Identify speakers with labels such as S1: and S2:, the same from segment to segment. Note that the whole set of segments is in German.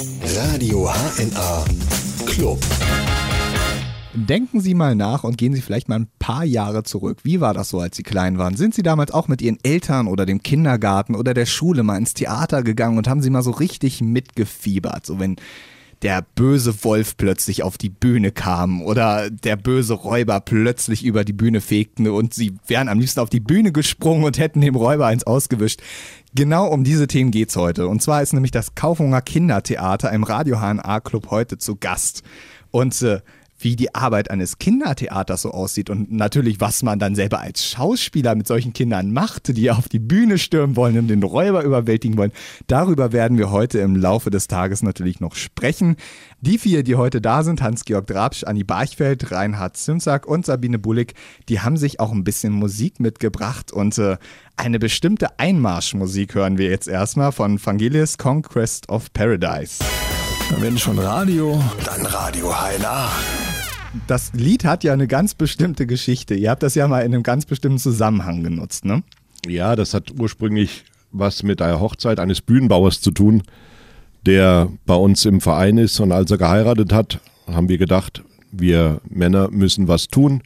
S1: Radio HNA Club.
S2: Denken Sie mal nach und gehen Sie vielleicht mal ein paar Jahre zurück. Wie war das so, als Sie klein waren? Sind Sie damals auch mit Ihren Eltern oder dem Kindergarten oder der Schule mal ins Theater gegangen und haben Sie mal so richtig mitgefiebert? So wenn der böse Wolf plötzlich auf die Bühne kam oder der böse Räuber plötzlich über die Bühne fegten und sie wären am liebsten auf die Bühne gesprungen und hätten dem Räuber eins ausgewischt. Genau um diese Themen geht's heute. Und zwar ist nämlich das Kaufhunger Kindertheater im Radio HNA Club heute zu Gast. Und äh, wie die Arbeit eines Kindertheaters so aussieht und natürlich, was man dann selber als Schauspieler mit solchen Kindern macht, die auf die Bühne stürmen wollen und den Räuber überwältigen wollen. Darüber werden wir heute im Laufe des Tages natürlich noch sprechen. Die vier, die heute da sind, Hans-Georg Drabsch, Anni Barchfeld, Reinhard Zimsack und Sabine Bullig, die haben sich auch ein bisschen Musik mitgebracht und äh, eine bestimmte Einmarschmusik hören wir jetzt erstmal von Vangelis Conquest of Paradise.
S1: Wenn schon Radio, dann Radio HNA
S2: das Lied hat ja eine ganz bestimmte Geschichte. Ihr habt das ja mal in einem ganz bestimmten Zusammenhang genutzt, ne?
S3: Ja, das hat ursprünglich was mit der Hochzeit eines Bühnenbauers zu tun, der bei uns im Verein ist. Und als er geheiratet hat, haben wir gedacht, wir Männer müssen was tun,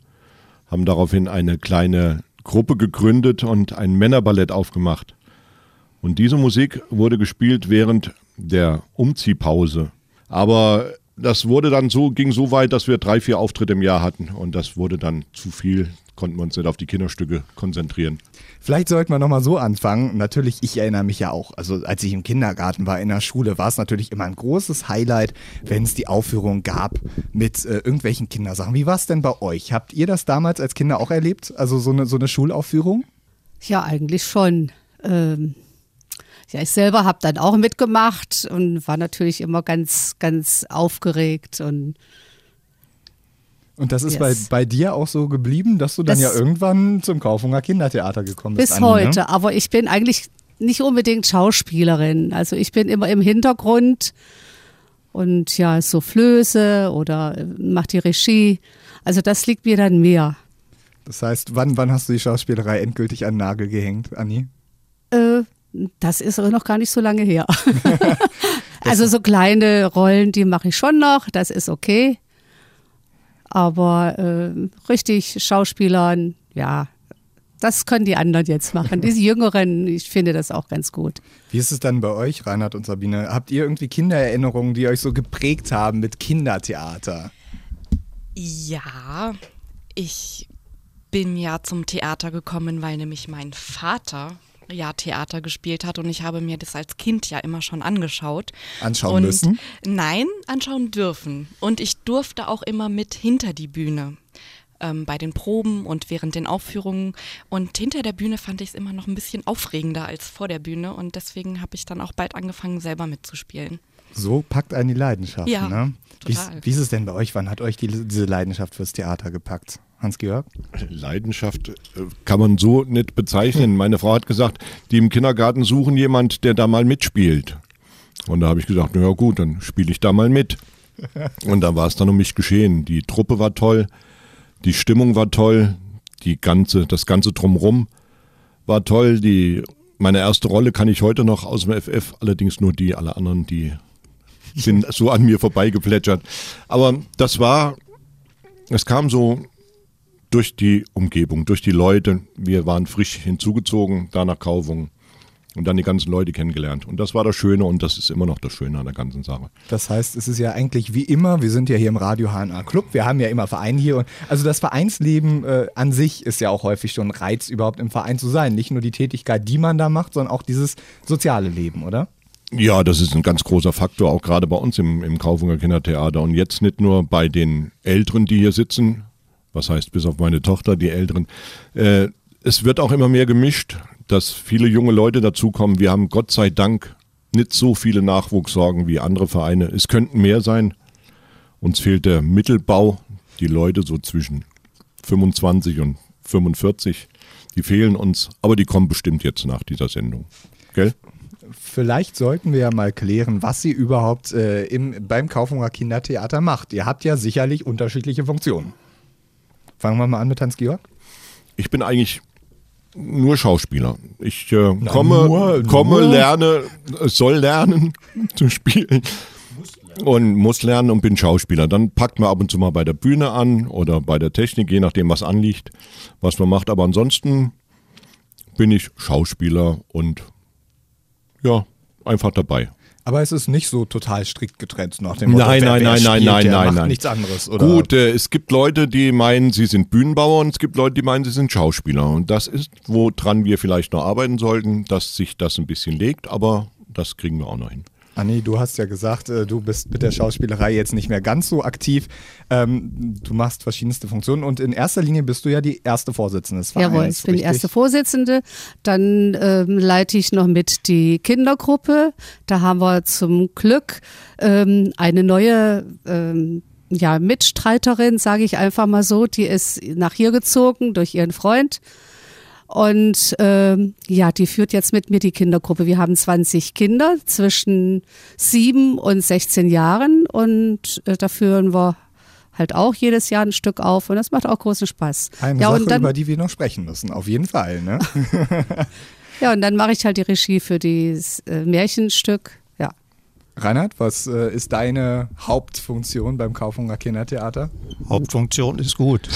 S3: haben daraufhin eine kleine Gruppe gegründet und ein Männerballett aufgemacht. Und diese Musik wurde gespielt während der Umziehpause. Aber das wurde dann so, ging so weit, dass wir drei, vier Auftritte im Jahr hatten und das wurde dann zu viel, konnten wir uns nicht auf die Kinderstücke konzentrieren.
S2: Vielleicht sollten wir nochmal so anfangen. Natürlich, ich erinnere mich ja auch, also als ich im Kindergarten war, in der Schule, war es natürlich immer ein großes Highlight, wenn es die Aufführung gab mit äh, irgendwelchen Kindersachen. Wie war es denn bei euch? Habt ihr das damals als Kinder auch erlebt? Also so eine, so eine Schulaufführung?
S4: Ja, eigentlich schon. Ähm, ja, ich selber habe dann auch mitgemacht und war natürlich immer ganz, ganz aufgeregt und
S2: und das ist yes. bei, bei dir auch so geblieben, dass du dann das ja irgendwann zum Kaufhunger Kindertheater gekommen bist.
S4: Bis Anni, heute, ne? aber ich bin eigentlich nicht unbedingt Schauspielerin. Also ich bin immer im Hintergrund und ja, so Flöße oder mach die Regie. Also das liegt mir dann mehr.
S2: Das heißt, wann, wann hast du die Schauspielerei endgültig an den Nagel gehängt, Anni?
S4: Äh, das ist aber noch gar nicht so lange her. also so kleine Rollen, die mache ich schon noch, das ist okay. Aber äh, richtig Schauspielern, ja, das können die anderen jetzt machen. Diese Jüngeren, ich finde das auch ganz gut.
S2: Wie ist es dann bei euch, Reinhard und Sabine? Habt ihr irgendwie Kindererinnerungen, die euch so geprägt haben mit Kindertheater?
S5: Ja, ich bin ja zum Theater gekommen, weil nämlich mein Vater ja Theater gespielt hat und ich habe mir das als Kind ja immer schon angeschaut.
S2: Anschauen
S5: und
S2: müssen?
S5: Nein, anschauen dürfen. Und ich durfte auch immer mit hinter die Bühne ähm, bei den Proben und während den Aufführungen. Und hinter der Bühne fand ich es immer noch ein bisschen aufregender als vor der Bühne und deswegen habe ich dann auch bald angefangen, selber mitzuspielen.
S2: So packt einen die Leidenschaft.
S5: Ja,
S2: ne? wie, wie, ist es denn bei euch? Wann hat euch die, diese Leidenschaft fürs Theater gepackt? Hans-Georg?
S3: Leidenschaft äh, kann man so nicht bezeichnen. Meine Frau hat gesagt, die im Kindergarten suchen jemand, der da mal mitspielt. Und da habe ich gesagt, na ja gut, dann spiele ich da mal mit. Und da war es dann um mich geschehen. Die Truppe war toll, die Stimmung war toll, die ganze, das ganze Drumrum war toll. Die, meine erste Rolle kann ich heute noch aus dem FF, allerdings nur die, alle anderen, die sind so an mir vorbeigeplätschert. Aber das war, es kam so durch die Umgebung, durch die Leute. Wir waren frisch hinzugezogen, da nach Kaufung und dann die ganzen Leute kennengelernt. Und das war das Schöne und das ist immer noch das Schöne an der ganzen Sache.
S2: Das heißt, es ist ja eigentlich wie immer, wir sind ja hier im Radio HNA Club, wir haben ja immer Verein hier. Und also das Vereinsleben äh, an sich ist ja auch häufig schon ein Reiz, überhaupt im Verein zu sein. Nicht nur die Tätigkeit, die man da macht, sondern auch dieses soziale Leben, oder?
S3: Ja, das ist ein ganz großer Faktor, auch gerade bei uns im, im Kaufunger Kindertheater. Und jetzt nicht nur bei den Älteren, die hier sitzen, was heißt bis auf meine Tochter, die Älteren. Äh, es wird auch immer mehr gemischt, dass viele junge Leute dazukommen. Wir haben Gott sei Dank nicht so viele Nachwuchssorgen wie andere Vereine. Es könnten mehr sein. Uns fehlt der Mittelbau, die Leute so zwischen 25 und 45, die fehlen uns, aber die kommen bestimmt jetzt nach dieser Sendung. Gell?
S2: Vielleicht sollten wir ja mal klären, was sie überhaupt äh, im, beim Kaufhunger Kindertheater macht. Ihr habt ja sicherlich unterschiedliche Funktionen. Fangen wir mal an mit Hans-Georg.
S3: Ich bin eigentlich nur Schauspieler. Ich äh, komme, nur, komme, nur. lerne, soll lernen zu spielen. und muss lernen und bin Schauspieler. Dann packt man ab und zu mal bei der Bühne an oder bei der Technik, je nachdem, was anliegt, was man macht. Aber ansonsten bin ich Schauspieler und ja, einfach dabei.
S2: Aber es ist nicht so total strikt getrennt nach dem Motto,
S3: Nein,
S2: wer,
S3: nein,
S2: wer
S3: nein, nein, nein, nein, nein.
S2: nichts anderes. Oder?
S3: Gut, äh, es gibt Leute, die meinen, sie sind Bühnenbauer und es gibt Leute, die meinen, sie sind Schauspieler. Und das ist, woran wir vielleicht noch arbeiten sollten, dass sich das ein bisschen legt, aber das kriegen wir auch noch hin.
S2: Anni, du hast ja gesagt, äh, du bist mit der Schauspielerei jetzt nicht mehr ganz so aktiv. Ähm, du machst verschiedenste Funktionen und in erster Linie bist du ja die erste Vorsitzende des Vereins.
S4: Jawohl, ich bin die erste Vorsitzende. Dann ähm, leite ich noch mit die Kindergruppe. Da haben wir zum Glück ähm, eine neue ähm, ja, Mitstreiterin, sage ich einfach mal so. Die ist nach hier gezogen durch ihren Freund. Und ähm, ja, die führt jetzt mit mir die Kindergruppe. Wir haben 20 Kinder zwischen 7 und 16 Jahren und äh, da führen wir halt auch jedes Jahr ein Stück auf und das macht auch großen Spaß.
S2: Eine
S4: ja,
S2: Sache,
S4: und dann,
S2: über die wir noch sprechen müssen, auf jeden Fall. Ne?
S4: Ja, und dann mache ich halt die Regie für das äh, Märchenstück. Ja.
S2: Reinhard, was äh, ist deine Hauptfunktion beim Kaufhunger Kindertheater?
S6: Hauptfunktion ist gut.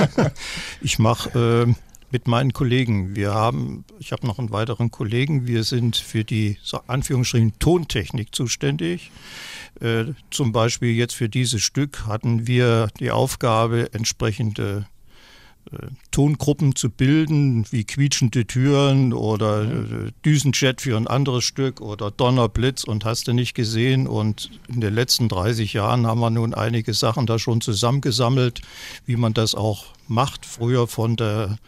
S6: ich mache äh, mit meinen Kollegen, wir haben, ich habe noch einen weiteren Kollegen, wir sind für die so Anführungsstrichen Tontechnik zuständig. Äh, zum Beispiel jetzt für dieses Stück hatten wir die Aufgabe, entsprechende äh, Tongruppen zu bilden, wie quietschende Türen oder äh, Düsenjet für ein anderes Stück oder Donnerblitz und hast du nicht gesehen. Und in den letzten 30 Jahren haben wir nun einige Sachen da schon zusammengesammelt, wie man das auch macht. Früher von der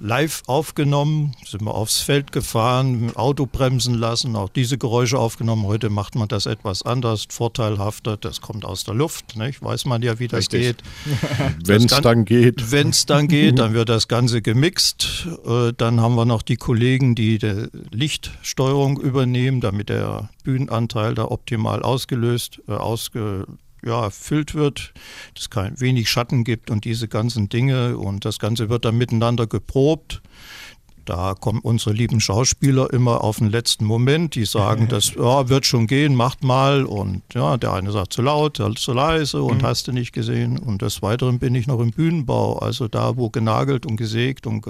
S6: live aufgenommen, sind wir aufs Feld gefahren, Auto bremsen lassen, auch diese Geräusche aufgenommen. Heute macht man das etwas anders, vorteilhafter, das kommt aus der Luft, nicht? weiß man ja, wie das
S2: Richtig.
S6: geht.
S3: Wenn es dann geht.
S6: Wenn es dann geht, dann wird das Ganze gemixt. Äh, Dann haben wir noch die Kollegen, die die Lichtsteuerung übernehmen, damit der Bühnenanteil da optimal ausgelöst, äh, ausge, ja, erfüllt wird, dass es kein wenig Schatten gibt und diese ganzen Dinge. Und das Ganze wird dann miteinander geprobt. Da kommen unsere lieben Schauspieler immer auf den letzten Moment. Die sagen, das ja, wird schon gehen, macht mal. Und ja, der eine sagt zu laut, der andere zu leise und hast du nicht gesehen. Und des Weiteren bin ich noch im Bühnenbau, also da, wo genagelt und gesägt und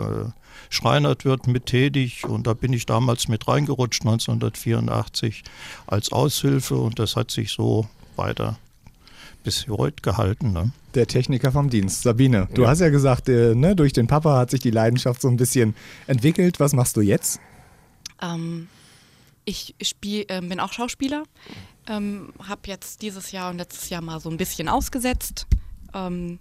S6: geschreinert wird, mit tätig. Und da bin ich damals mit reingerutscht, 1984, als Aushilfe. Und das hat sich so weiter bis heute gehalten. Ne?
S2: Der Techniker vom Dienst, Sabine. Du hast ja gesagt, äh, ne, durch den Papa hat sich die Leidenschaft so ein bisschen entwickelt. Was machst du jetzt?
S5: Ähm, ich spiel, ähm, bin auch Schauspieler, ähm, habe jetzt dieses Jahr und letztes Jahr mal so ein bisschen ausgesetzt, ähm,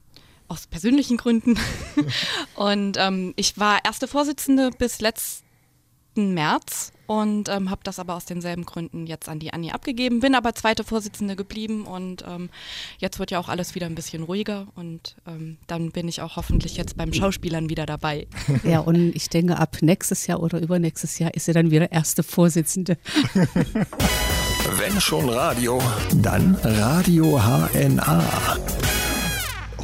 S5: aus persönlichen Gründen. und ähm, ich war erste Vorsitzende bis letzten März und ähm, habe das aber aus denselben Gründen jetzt an die Anni abgegeben, bin aber zweite Vorsitzende geblieben und ähm, jetzt wird ja auch alles wieder ein bisschen ruhiger und ähm, dann bin ich auch hoffentlich jetzt beim Schauspielern wieder dabei.
S4: Ja, und ich denke, ab nächstes Jahr oder übernächstes Jahr ist sie dann wieder erste Vorsitzende.
S1: Wenn schon Radio, dann Radio HNA.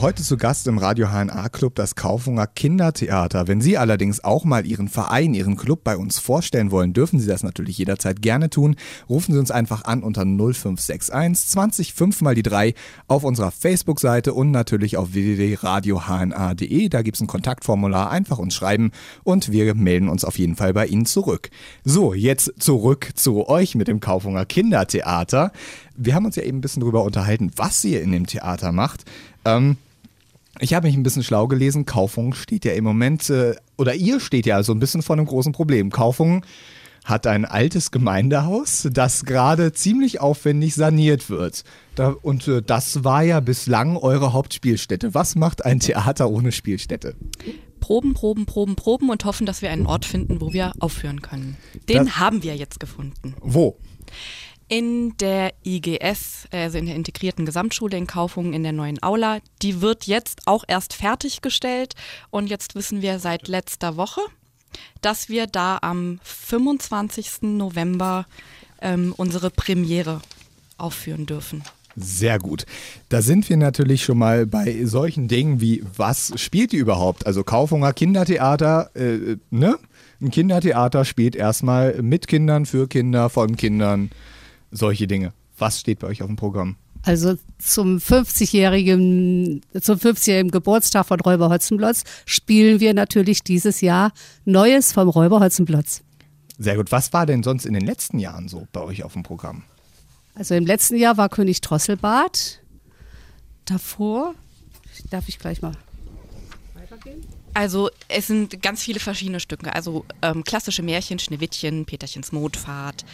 S2: Heute zu Gast im Radio HNA Club das Kaufhunger Kindertheater. Wenn Sie allerdings auch mal Ihren Verein, Ihren Club bei uns vorstellen wollen, dürfen Sie das natürlich jederzeit gerne tun. Rufen Sie uns einfach an unter 0561 20 5 mal die 3 auf unserer Facebook-Seite und natürlich auf www.radiohna.de. Da gibt es ein Kontaktformular. Einfach uns schreiben und wir melden uns auf jeden Fall bei Ihnen zurück. So, jetzt zurück zu euch mit dem Kaufhunger Kindertheater. Wir haben uns ja eben ein bisschen darüber unterhalten, was ihr in dem Theater macht. Ähm, ich habe mich ein bisschen schlau gelesen. Kaufung steht ja im Moment, äh, oder ihr steht ja so ein bisschen vor einem großen Problem. Kaufung hat ein altes Gemeindehaus, das gerade ziemlich aufwendig saniert wird. Da, und äh, das war ja bislang eure Hauptspielstätte. Was macht ein Theater ohne Spielstätte?
S5: proben, proben, proben, proben und hoffen, dass wir einen Ort finden, wo wir aufführen können. Den
S2: Das-
S5: haben wir jetzt gefunden.
S2: Wo?
S5: In der IGS, also in der integrierten Gesamtschule in Kaufungen in der neuen Aula. Die wird jetzt auch erst fertiggestellt und jetzt wissen wir seit letzter Woche, dass wir da am 25. November ähm, unsere Premiere aufführen dürfen.
S2: Sehr gut. Da sind wir natürlich schon mal bei solchen Dingen wie, was spielt ihr überhaupt? Also Kaufhunger Kindertheater, äh, ne? Ein Kindertheater spielt erstmal mit Kindern, für Kinder, von Kindern, solche Dinge. Was steht bei euch auf dem Programm?
S4: Also zum 50-jährigen, zum 50-jährigen Geburtstag von Räuber Hotzenplotz spielen wir natürlich dieses Jahr Neues vom Räuber Hotzenplotz.
S2: Sehr gut. Was war denn sonst in den letzten Jahren so bei euch auf dem Programm?
S4: Also im letzten Jahr war König Drosselbart. Davor, darf ich gleich mal weitergehen?
S5: Also es sind ganz viele verschiedene Stücke. Also ähm, klassische Märchen, Schneewittchen, Peterchens Mondfahrt,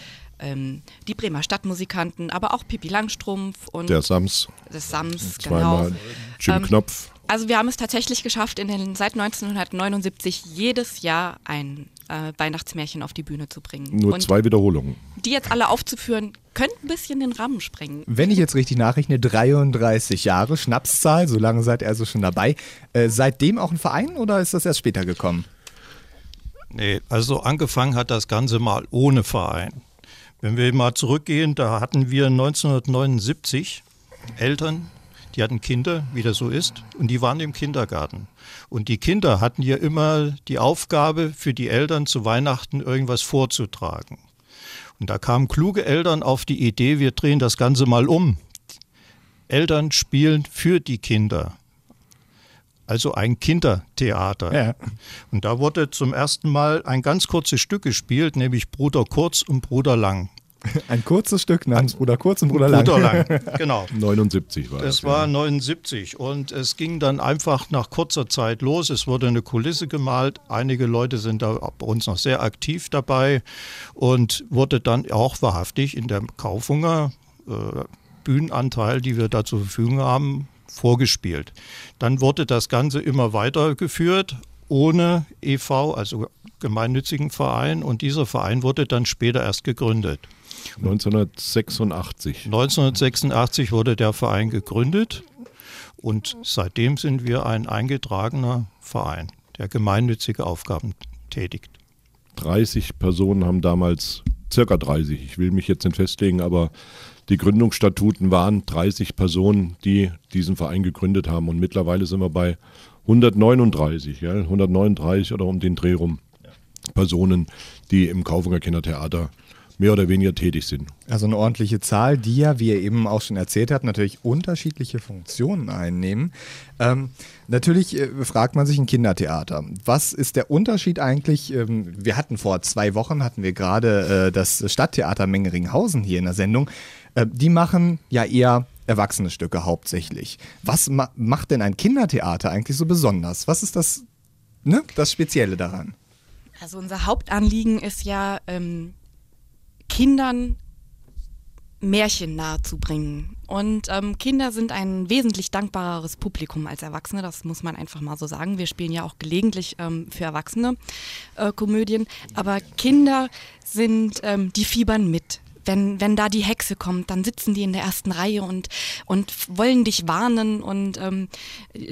S5: ähm, die Bremer Stadtmusikanten, aber auch Pippi Langstrumpf und
S3: Der Sams,
S5: des Sams, genau.
S3: zweimal Jim
S5: Ähm,
S3: Knopf.
S5: Also wir haben es tatsächlich geschafft, in den, seit 1979 jedes Jahr ein äh, Weihnachtsmärchen auf die Bühne zu bringen.
S3: Nur
S5: und
S3: zwei Wiederholungen.
S5: die jetzt alle aufzuführen, könnte ein bisschen den Rahmen sprengen.
S2: Wenn ich jetzt richtig nachrechne, 33 Jahre, Schnapszahl, so lange seid ihr also schon dabei. Äh, seitdem auch ein Verein oder ist das erst später gekommen?
S6: Nee, also angefangen hat das Ganze mal ohne Verein. Wenn wir mal zurückgehen, da hatten wir 1979 Eltern, die hatten Kinder, wie das so ist, und die waren im Kindergarten. Und die Kinder hatten ja immer die Aufgabe, für die Eltern zu Weihnachten irgendwas vorzutragen. Und da kamen kluge Eltern auf die Idee, wir drehen das Ganze mal um. Eltern spielen für die Kinder. Also ein Kindertheater.
S2: Ja.
S6: Und da wurde zum ersten Mal ein ganz kurzes Stück gespielt, nämlich Bruder Kurz und Bruder Lang.
S2: Ein kurzes Stück namens Bruder Kurz und Bruder Lang.
S6: Bruder Lang, genau.
S3: 79 war das.
S6: Das war 79 und es ging dann einfach nach kurzer Zeit los. Es wurde eine Kulisse gemalt. Einige Leute sind da bei uns noch sehr aktiv dabei und wurde dann auch wahrhaftig in der Kaufunger äh, Bühnenanteil, die wir da zur Verfügung haben, vorgespielt. Dann wurde das Ganze immer weitergeführt ohne EV, also gemeinnützigen Verein und dieser Verein wurde dann später erst gegründet.
S3: 1986.
S6: 1986 wurde der Verein gegründet und seitdem sind wir ein eingetragener Verein, der gemeinnützige Aufgaben tätigt.
S3: 30 Personen haben damals, circa 30, ich will mich jetzt nicht festlegen, aber die Gründungsstatuten waren 30 Personen, die diesen Verein gegründet haben. Und mittlerweile sind wir bei 139, ja, 139 oder um den Dreh rum Personen, die im Kaufunger Kindertheater mehr oder weniger tätig sind.
S2: Also eine ordentliche Zahl, die ja, wie ihr eben auch schon erzählt habt, natürlich unterschiedliche Funktionen einnehmen. Ähm, natürlich äh, fragt man sich ein Kindertheater. Was ist der Unterschied eigentlich? Ähm, wir hatten vor zwei Wochen, hatten wir gerade äh, das Stadttheater Mengeringhausen hier in der Sendung. Äh, die machen ja eher erwachsene Stücke hauptsächlich. Was ma macht denn ein Kindertheater eigentlich so besonders? Was ist das, ne, das Spezielle daran?
S5: Also unser Hauptanliegen ist ja, ähm, Kindern Märchen nahezubringen. Und ähm, Kinder sind ein wesentlich dankbareres Publikum als Erwachsene, das muss man einfach mal so sagen. Wir spielen ja auch gelegentlich ähm, für Erwachsene äh, Komödien, aber Kinder sind, ähm, die fiebern mit. Wenn, wenn da die Hexe kommt, dann sitzen die in der ersten Reihe und, und wollen dich warnen und ähm,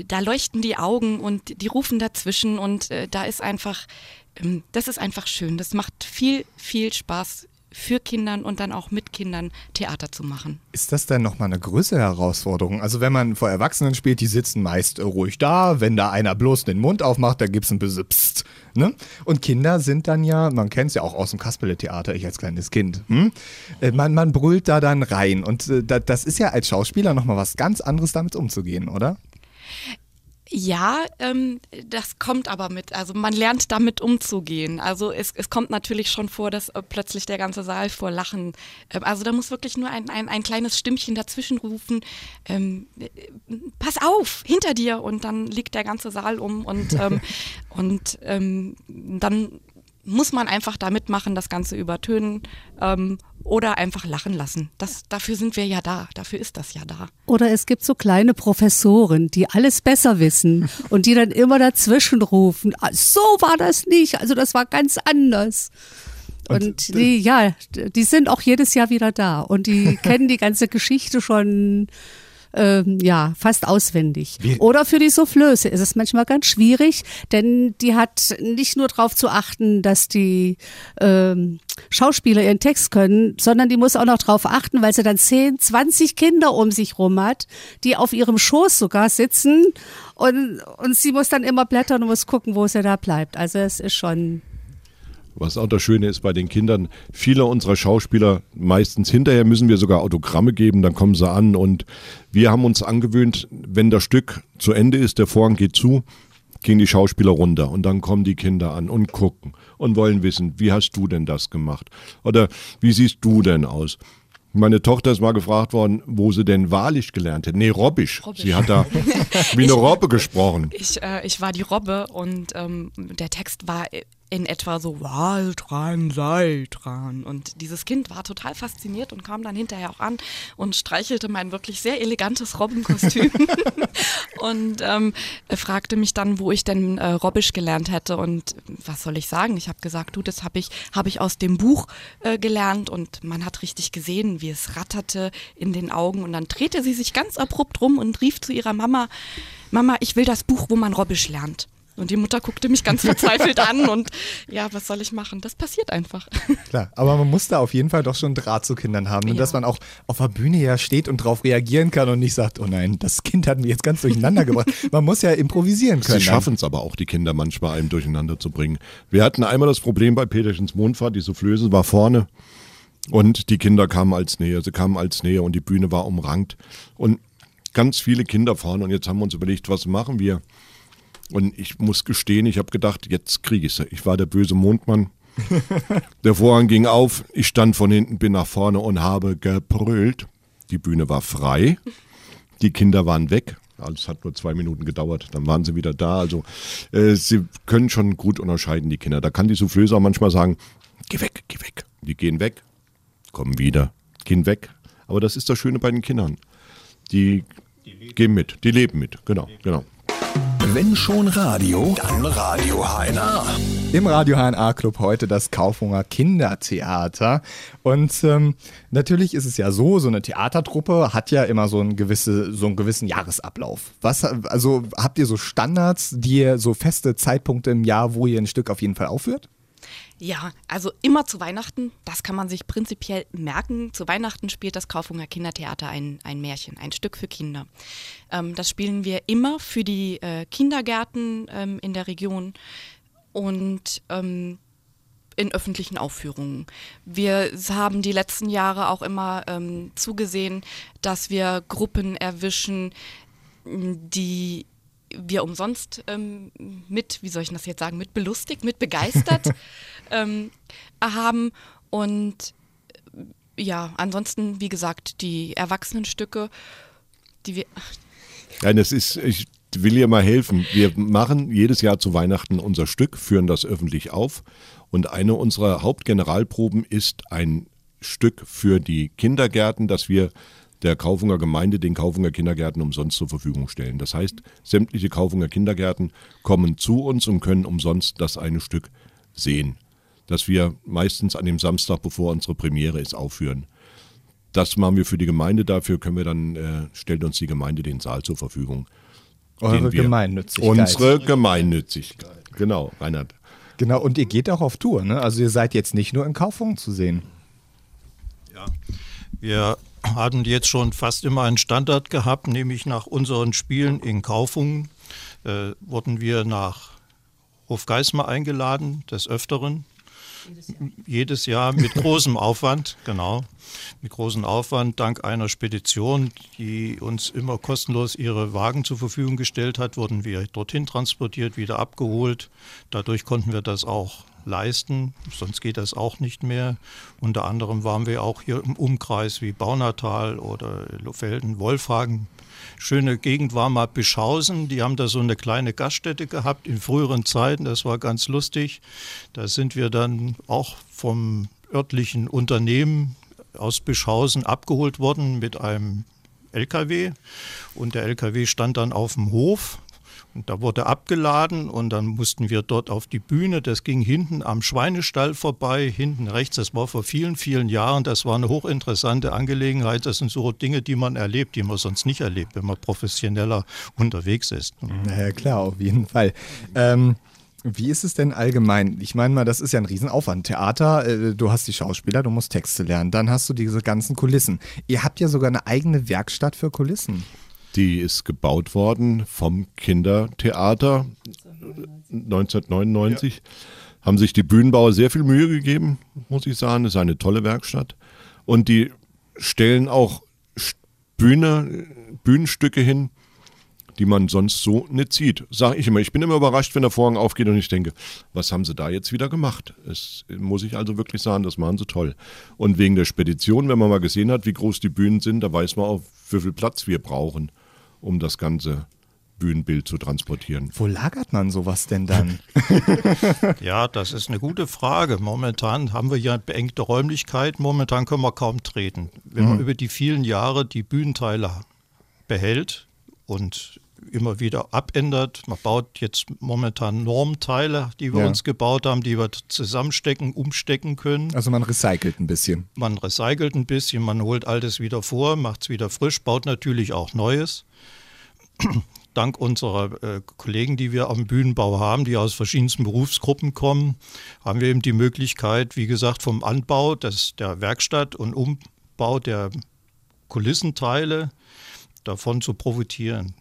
S5: da leuchten die Augen und die rufen dazwischen und äh, da ist einfach, ähm, das ist einfach schön. Das macht viel, viel Spaß für Kindern und dann auch mit Kindern Theater zu machen.
S2: Ist das denn nochmal eine größere Herausforderung? Also wenn man vor Erwachsenen spielt, die sitzen meist äh, ruhig da. Wenn da einer bloß den Mund aufmacht, da gibt es ein bisschen Psst. Ne? Und Kinder sind dann ja, man kennt es ja auch aus dem Kasperle-Theater, ich als kleines Kind. Hm? Äh, Man, man brüllt da dann rein. Und äh, da- das ist ja als Schauspieler nochmal was ganz anderes, damit umzugehen, oder?
S5: Ja, ähm, das kommt aber mit. Also man lernt damit umzugehen. Also es, es kommt natürlich schon vor, dass äh, plötzlich der ganze Saal vor Lachen. Ähm, also da muss wirklich nur ein, ein, ein kleines Stimmchen dazwischen rufen. Ähm, äh, pass auf, hinter dir und dann liegt der ganze Saal um und ähm, und ähm, dann muss man einfach da mitmachen, das Ganze übertönen ähm, oder einfach lachen lassen. Das, dafür sind wir ja da. Dafür ist das ja da.
S4: Oder es gibt so kleine Professoren, die alles besser wissen und die dann immer dazwischen rufen, "Ah, so war das nicht, also das war ganz anders. Und, die, ja, die sind auch jedes Jahr wieder da und die kennen die ganze Geschichte schon ähm, ja, fast auswendig.
S2: Wie-
S4: Oder für die Soufflöse ist es manchmal ganz schwierig, denn die hat nicht nur darauf zu achten, dass die ähm, Schauspieler ihren Text können, sondern die muss auch noch darauf achten, weil sie dann 10, 20 Kinder um sich rum hat, die auf ihrem Schoß sogar sitzen und, und sie muss dann immer blättern und muss gucken, wo sie da bleibt. Also es ist schon
S3: Was auch das Schöne ist bei den Kindern, viele unserer Schauspieler, meistens hinterher müssen wir sogar Autogramme geben, dann kommen sie an und wir haben uns angewöhnt, wenn das Stück zu Ende ist, der Vorhang geht zu, gehen die Schauspieler runter und dann kommen die Kinder an und gucken und wollen wissen, wie hast du denn das gemacht? Oder wie siehst du denn aus? Meine Tochter ist mal gefragt worden, wo sie denn wahrlich gelernt hat. Nee, Robbisch.
S5: Robbisch.
S3: Sie hat da wie eine Robbe gesprochen.
S5: Ich, äh, ich war die Robbe und ähm, der Text war in etwa so Waltran, Seitran. Und dieses Kind war total fasziniert und kam dann hinterher auch an und streichelte mein wirklich sehr elegantes Robbenkostüm und ähm, fragte mich dann, wo ich denn äh, Robbisch gelernt hätte. Und was soll ich sagen? Ich habe gesagt, du, das habe ich, hab ich aus dem Buch äh, gelernt und man hat richtig gesehen, wie es ratterte in den Augen. Und dann drehte sie sich ganz abrupt rum und rief zu ihrer Mama, Mama, ich will das Buch, wo man Robbisch lernt. Und die Mutter guckte mich ganz verzweifelt an und ja, was soll ich machen? Das passiert einfach.
S2: Klar, aber man muss da auf jeden Fall doch schon Draht zu Kindern haben, ne?
S5: Ja.
S2: dass man auch auf der Bühne ja steht und darauf reagieren kann und nicht sagt, oh nein, das Kind hat mich jetzt ganz durcheinander gebracht. Man muss ja improvisieren können.
S3: Sie schaffen es aber auch, die Kinder manchmal einem durcheinander zu bringen. Wir hatten einmal das Problem bei Peterchens Mondfahrt, die Soufflöse war vorne und die Kinder kamen als Nähe. Sie kamen als Nähe und die Bühne war umrankt. Und ganz viele Kinder vorne und jetzt haben wir uns überlegt, was machen wir? Und ich muss gestehen, ich habe gedacht, jetzt kriege ich sie. Ich war der böse Mondmann. Der Vorhang ging auf, ich stand von hinten, bin nach vorne und habe gebrüllt. Die Bühne war frei, die Kinder waren weg. Also es hat nur zwei Minuten gedauert, dann waren sie wieder da. Also äh, sie können schon gut unterscheiden, die Kinder. Da kann die Soufflöse auch manchmal sagen, geh weg, geh weg. Die gehen weg, kommen wieder, gehen weg. Aber das ist das Schöne bei den Kindern. Die, gehen mit, die leben mit, genau, genau.
S1: Wenn schon Radio, dann Radio HNA.
S2: Im Radio HNA Club heute das Kaufhunger Kindertheater. Und ähm, natürlich ist es ja so, so eine Theatertruppe hat ja immer so, ein gewisse, so einen gewissen Jahresablauf. Was, also habt ihr so Standards, die ihr so feste Zeitpunkte im Jahr, wo ihr ein Stück auf jeden Fall aufführt?
S5: Ja, also immer zu Weihnachten, das kann man sich prinzipiell merken. Zu Weihnachten spielt das Kaufhunger Kindertheater ein, ein Märchen, ein Stück für Kinder. Ähm, das spielen wir immer für die äh, Kindergärten ähm, in der Region und ähm, in öffentlichen Aufführungen. Wir haben die letzten Jahre auch immer ähm, zugesehen, dass wir Gruppen erwischen, die wir umsonst ähm, mit, wie soll ich das jetzt sagen, mit belustigt, mit begeistert ähm, haben. Und ja, ansonsten, wie gesagt, die Erwachsenenstücke, die wir.
S3: Nein, das ist, ich will dir mal helfen. Wir machen jedes Jahr zu Weihnachten unser Stück, führen das öffentlich auf. Und eine unserer Hauptgeneralproben ist ein Stück für die Kindergärten, das wir der Kaufunger Gemeinde den Kaufunger Kindergärten umsonst zur Verfügung stellen. Das heißt, sämtliche Kaufunger Kindergärten kommen zu uns und können umsonst das eine Stück sehen, das wir meistens an dem Samstag, bevor unsere Premiere ist, aufführen. Das machen wir für die Gemeinde, dafür können wir dann, äh, stellt uns die Gemeinde den Saal zur Verfügung.
S2: Eure Gemeinnützigkeit.
S3: Unsere Gemeinnützigkeit. Genau, Reinhard.
S2: Genau, und ihr geht auch auf Tour, ne? Also ihr seid jetzt nicht nur in Kaufungen zu sehen.
S6: Wir hatten jetzt schon fast immer einen Standard gehabt, nämlich nach unseren Spielen in Kaufungen äh, wurden wir nach Hofgeismar eingeladen, des Öfteren. Jedes Jahr mit großem Aufwand, genau, mit großem Aufwand, dank einer Spedition, die uns immer kostenlos ihre Wagen zur Verfügung gestellt hat, wurden wir dorthin transportiert, wieder abgeholt. Dadurch konnten wir das auch leisten, sonst geht das auch nicht mehr. Unter anderem waren wir auch hier im Umkreis wie Baunatal oder Lofelden, Wolfhagen. Schöne Gegend war mal Bischhausen, die haben da so eine kleine Gaststätte gehabt in früheren Zeiten, das war ganz lustig. Da sind wir dann auch vom örtlichen Unternehmen aus Bischhausen abgeholt worden mit einem LKW und der LKW stand dann auf dem Hof da wurde abgeladen und dann mussten wir dort auf die Bühne. Das ging hinten am Schweinestall vorbei, hinten rechts. Das war vor vielen, vielen Jahren. Das war eine hochinteressante Angelegenheit. Das sind so Dinge, die man erlebt, die man sonst nicht erlebt, wenn man professioneller unterwegs ist.
S2: Ja, klar, auf jeden Fall. Ähm, wie ist es denn allgemein? Ich meine mal, das ist ja ein Riesenaufwand. Theater, äh, du hast die Schauspieler, du musst Texte lernen, dann hast du diese ganzen Kulissen. Ihr habt ja sogar eine eigene Werkstatt für Kulissen.
S3: Die ist gebaut worden vom Kindertheater 1999. haben sich die Bühnenbauer sehr viel Mühe gegeben, muss ich sagen. Das ist eine tolle Werkstatt. Und die stellen auch Bühne, Bühnenstücke hin, die man sonst so nicht sieht. Sag ich immer. Ich bin immer überrascht, wenn der Vorhang aufgeht und ich denke, was haben sie da jetzt wieder gemacht? Es muss ich also wirklich sagen, das machen sie toll. Und wegen der Spedition, wenn man mal gesehen hat, wie groß die Bühnen sind, da weiß man auch, wie viel Platz wir brauchen, um das Ganze Bühnenbild zu transportieren.
S2: Wo lagert man sowas denn dann?
S6: ja, das ist eine gute Frage. Momentan haben wir ja beengte Räumlichkeiten. Momentan können wir kaum treten. Wenn mhm. man über die vielen Jahre die Bühnenteile behält und immer wieder abändert. Man baut jetzt momentan Normteile, die wir ja. uns gebaut haben, die wir zusammenstecken, umstecken können.
S2: Also man recycelt ein bisschen.
S6: Man recycelt ein bisschen, man holt altes wieder vor, macht es wieder frisch, baut natürlich auch Neues. Dank unserer äh, Kollegen, die wir am Bühnenbau haben, die aus verschiedensten Berufsgruppen kommen, haben wir eben die Möglichkeit, wie gesagt, vom Anbau des, der Werkstatt und Umbau der Kulissenteile davon zu profitieren.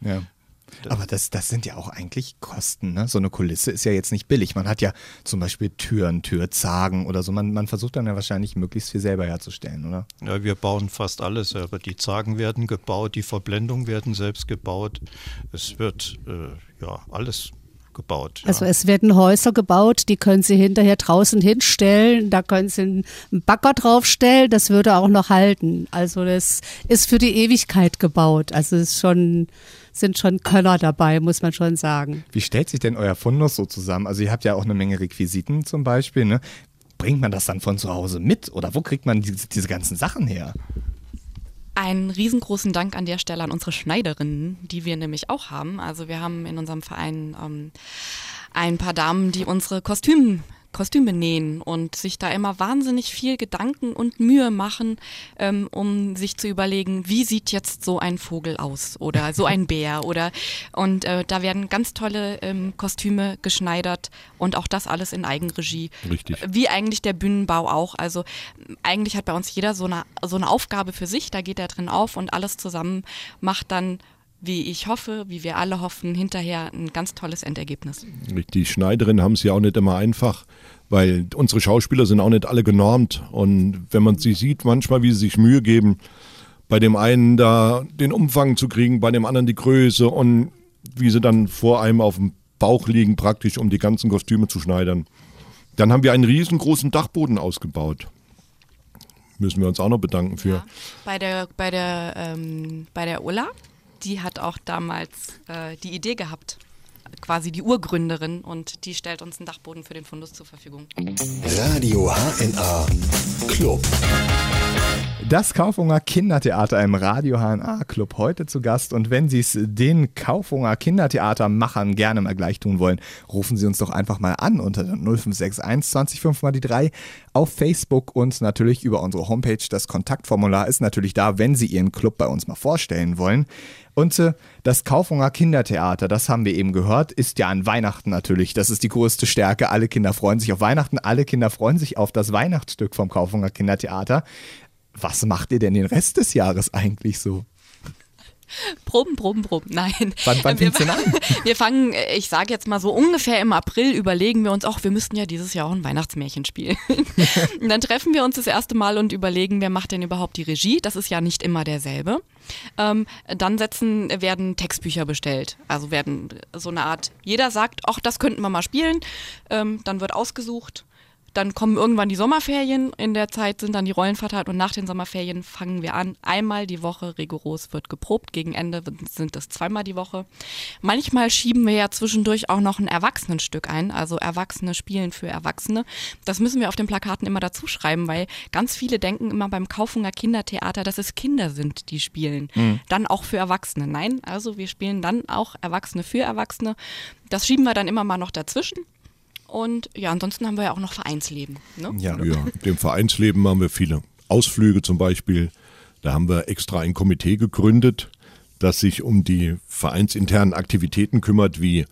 S2: Ja. Aber das, das sind ja auch eigentlich Kosten. Ne? So eine Kulisse ist ja jetzt nicht billig. Man hat ja zum Beispiel Türen, Türzagen oder so. Man, man versucht dann ja wahrscheinlich möglichst viel selber herzustellen, oder?
S6: Ja, wir bauen fast alles selber. Die Zagen werden gebaut, die Verblendungen werden selbst gebaut. Es wird äh, ja alles gebaut.
S4: Ja. Also es werden Häuser gebaut, die können Sie hinterher draußen hinstellen, da können Sie einen Bagger draufstellen, das würde auch noch halten. Also das ist für die Ewigkeit gebaut. Also es ist schon sind schon Könner dabei, muss man schon sagen.
S2: Wie stellt sich denn euer Fundus so zusammen? Also ihr habt ja auch eine Menge Requisiten zum Beispiel. Ne? Bringt man das dann von zu Hause mit oder wo kriegt man diese, diese ganzen Sachen her?
S5: Einen riesengroßen Dank an der Stelle an unsere Schneiderinnen, die wir nämlich auch haben. Also wir haben in unserem Verein ähm, ein paar Damen, die unsere Kostüme Kostüme nähen und sich da immer wahnsinnig viel Gedanken und Mühe machen, ähm, um sich zu überlegen, wie sieht jetzt so ein Vogel aus oder so ein Bär oder und äh, da werden ganz tolle ähm, Kostüme geschneidert und auch das alles in Eigenregie.
S3: Richtig.
S5: Wie eigentlich der Bühnenbau auch. Also eigentlich hat bei uns jeder so eine, so eine Aufgabe für sich, da geht er drin auf und alles zusammen macht dann wie ich hoffe, wie wir alle hoffen, hinterher ein ganz tolles Endergebnis.
S3: Die Schneiderinnen haben es ja auch nicht immer einfach, weil unsere Schauspieler sind auch nicht alle genormt. Und wenn man sie sieht, manchmal, wie sie sich Mühe geben, bei dem einen da den Umfang zu kriegen, bei dem anderen die Größe und wie sie dann vor einem auf dem Bauch liegen, praktisch, um die ganzen Kostüme zu schneidern. Dann haben wir einen riesengroßen Dachboden ausgebaut müssen wir uns auch noch bedanken für. Ja,
S5: bei der, bei der, ähm, bei der Ulla, die hat auch damals äh, die Idee gehabt, quasi die Urgründerin und die stellt uns einen Dachboden für den Fundus zur Verfügung.
S1: Radio HNA Club.
S2: Das Kaufhunger Kindertheater im Radio HNA Club heute zu Gast. Und wenn Sie es den Kaufhunger Kindertheatermachern gerne mal gleich tun wollen, rufen Sie uns doch einfach mal an unter 0561 205 mal die 3 auf Facebook und natürlich über unsere Homepage. Das Kontaktformular ist natürlich da, wenn Sie Ihren Club bei uns mal vorstellen wollen. Und das Kaufhunger Kindertheater, das haben wir eben gehört, ist ja an Weihnachten natürlich. Das ist die größte Stärke. Alle Kinder freuen sich auf Weihnachten, alle Kinder freuen sich auf das Weihnachtsstück vom Kaufhunger Kindertheater. Was macht ihr denn den Rest des Jahres eigentlich so?
S5: Proben, proben, proben. Nein.
S2: Wann, wann fängt denn an?
S5: Wir fangen, ich sage jetzt mal so ungefähr im April, überlegen wir uns auch, wir müssten ja dieses Jahr auch ein Weihnachtsmärchen spielen. und dann treffen wir uns das erste Mal und überlegen, wer macht denn überhaupt die Regie. Das ist ja nicht immer derselbe. Ähm, dann setzen, werden Textbücher bestellt. Also werden so eine Art, jeder sagt, ach, das könnten wir mal spielen. Ähm, dann wird ausgesucht dann kommen irgendwann die Sommerferien. In der Zeit sind dann die Rollen verteilt und nach den Sommerferien fangen wir an. Einmal die Woche rigoros wird geprobt. Gegen Ende sind es zweimal die Woche. Manchmal schieben wir ja zwischendurch auch noch ein Erwachsenenstück ein. Also Erwachsene spielen für Erwachsene. Das müssen wir auf den Plakaten immer dazu schreiben, weil ganz viele denken immer beim Kaufunger Kindertheater, dass es Kinder sind, die spielen. Mhm. Dann auch für Erwachsene. Nein, also wir spielen dann auch Erwachsene für Erwachsene. Das schieben wir dann immer mal noch dazwischen. Und ja, ansonsten haben wir ja auch noch Vereinsleben. Ne?
S3: Ja. ja, dem Vereinsleben haben wir viele Ausflüge zum Beispiel. Da haben wir extra ein Komitee gegründet, das sich um die vereinsinternen Aktivitäten kümmert, wie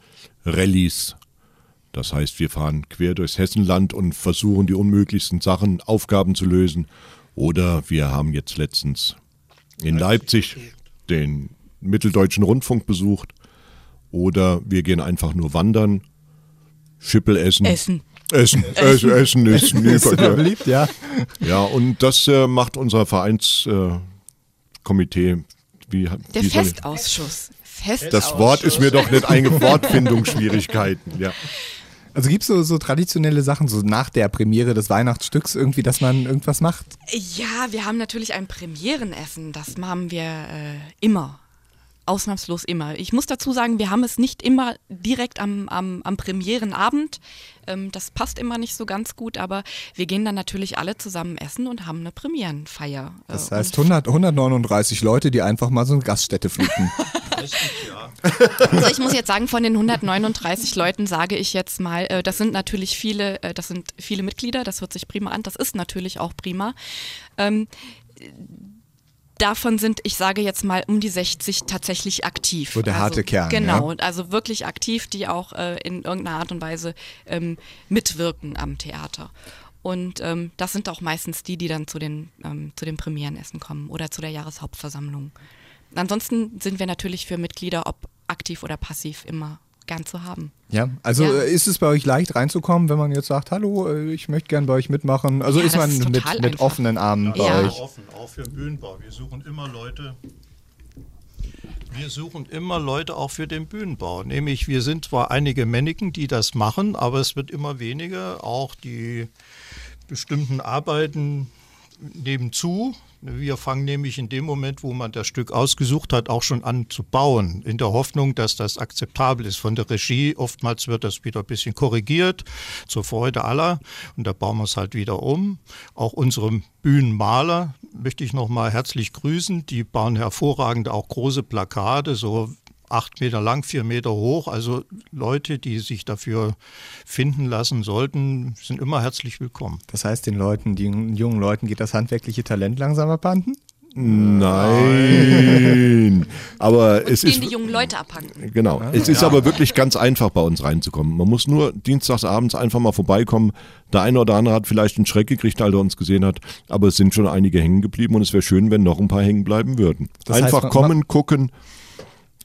S3: Rallyes. Das heißt, wir fahren quer durchs Hessenland und versuchen die unmöglichsten Sachen, Aufgaben zu lösen. Oder wir haben jetzt letztens in Leipzig den Mitteldeutschen Rundfunk besucht. Oder wir gehen einfach nur wandern Schippel essen.
S5: Essen.
S3: Essen, Essen, Essen ist nie
S2: Ist beliebt, ja.
S3: Ja, und das äh, macht unser Vereinskomitee. Äh, wie,
S5: Der
S3: wie
S5: Festausschuss. Festausschuss.
S3: Das Wort ist mir doch nicht einge Wortfindungsschwierigkeiten. Ja.
S2: Also gibt es so, so traditionelle Sachen, so nach der Premiere des Weihnachtsstücks irgendwie, dass man irgendwas macht?
S5: Ja, wir haben natürlich ein Premierenessen. Das machen wir äh, immer. Ausnahmslos immer. Ich muss dazu sagen, wir haben es nicht immer direkt am, am, am Premierenabend. Ähm, das passt immer nicht so ganz gut, aber wir gehen dann natürlich alle zusammen essen und haben eine Premierenfeier.
S2: Das
S5: Äh,
S2: heißt
S5: und
S2: 100, 139 Leute, die einfach mal so eine Gaststätte fluten.
S5: Also ich muss jetzt sagen, von den 139 Leuten sage ich jetzt mal, äh, das sind natürlich viele, äh, das sind viele Mitglieder, das hört sich prima an, das ist natürlich auch prima. Ähm, davon sind, ich sage jetzt mal, um die 60 tatsächlich aktiv.
S2: So der harte Kern,
S5: Genau, also wirklich aktiv, die auch äh, in irgendeiner Art und Weise ähm, mitwirken am Theater. Und ähm, das sind auch meistens die, die dann zu den, ähm, zu den Premierenessen kommen oder zu der Jahreshauptversammlung. Ansonsten sind wir natürlich für Mitglieder, ob aktiv oder passiv, immer gern zu haben.
S2: Ja, also
S5: Ja.
S2: äh, ist es bei euch leicht reinzukommen, wenn man jetzt sagt, hallo, äh, ich möchte gern bei euch mitmachen? Also
S5: Ja,
S2: ist man
S5: ist
S2: mit, mit offenen Armen bei
S5: Ja.
S2: euch?
S6: offen, auch für den Bühnenbau. Wir suchen immer Leute. Wir suchen immer Leute auch für den Bühnenbau. Nämlich, wir sind zwar einige Männchen, die das machen, aber es wird immer weniger. Auch die bestimmten Arbeiten nebenzu. Wir fangen nämlich in dem Moment, wo man das Stück ausgesucht hat, auch schon an zu bauen, in der Hoffnung, dass das akzeptabel ist von der Regie. Oftmals wird das wieder ein bisschen korrigiert, zur Freude aller. Und da bauen wir es halt wieder um. Auch unsere Bühnenmaler möchte ich nochmal herzlich grüßen. Die bauen hervorragende, auch große Plakate, so acht Meter lang, vier Meter hoch. Also Leute, die sich dafür finden lassen sollten, sind immer herzlich willkommen.
S2: Das heißt, den Leuten, den jungen Leuten geht das handwerkliche Talent langsam abhanden?
S3: Nein. Aber es
S5: Gehen
S3: ist.
S5: die jungen Leute abhangen.
S3: Genau. Es ist aber wirklich ganz einfach bei uns reinzukommen. Man muss nur dienstagsabends einfach mal vorbeikommen. Der eine oder andere hat vielleicht einen Schreck gekriegt, als er uns gesehen hat, aber es sind schon einige hängen geblieben und es wäre schön, wenn noch ein paar hängen bleiben würden.
S2: Das heißt,
S3: einfach
S2: man-
S3: kommen, gucken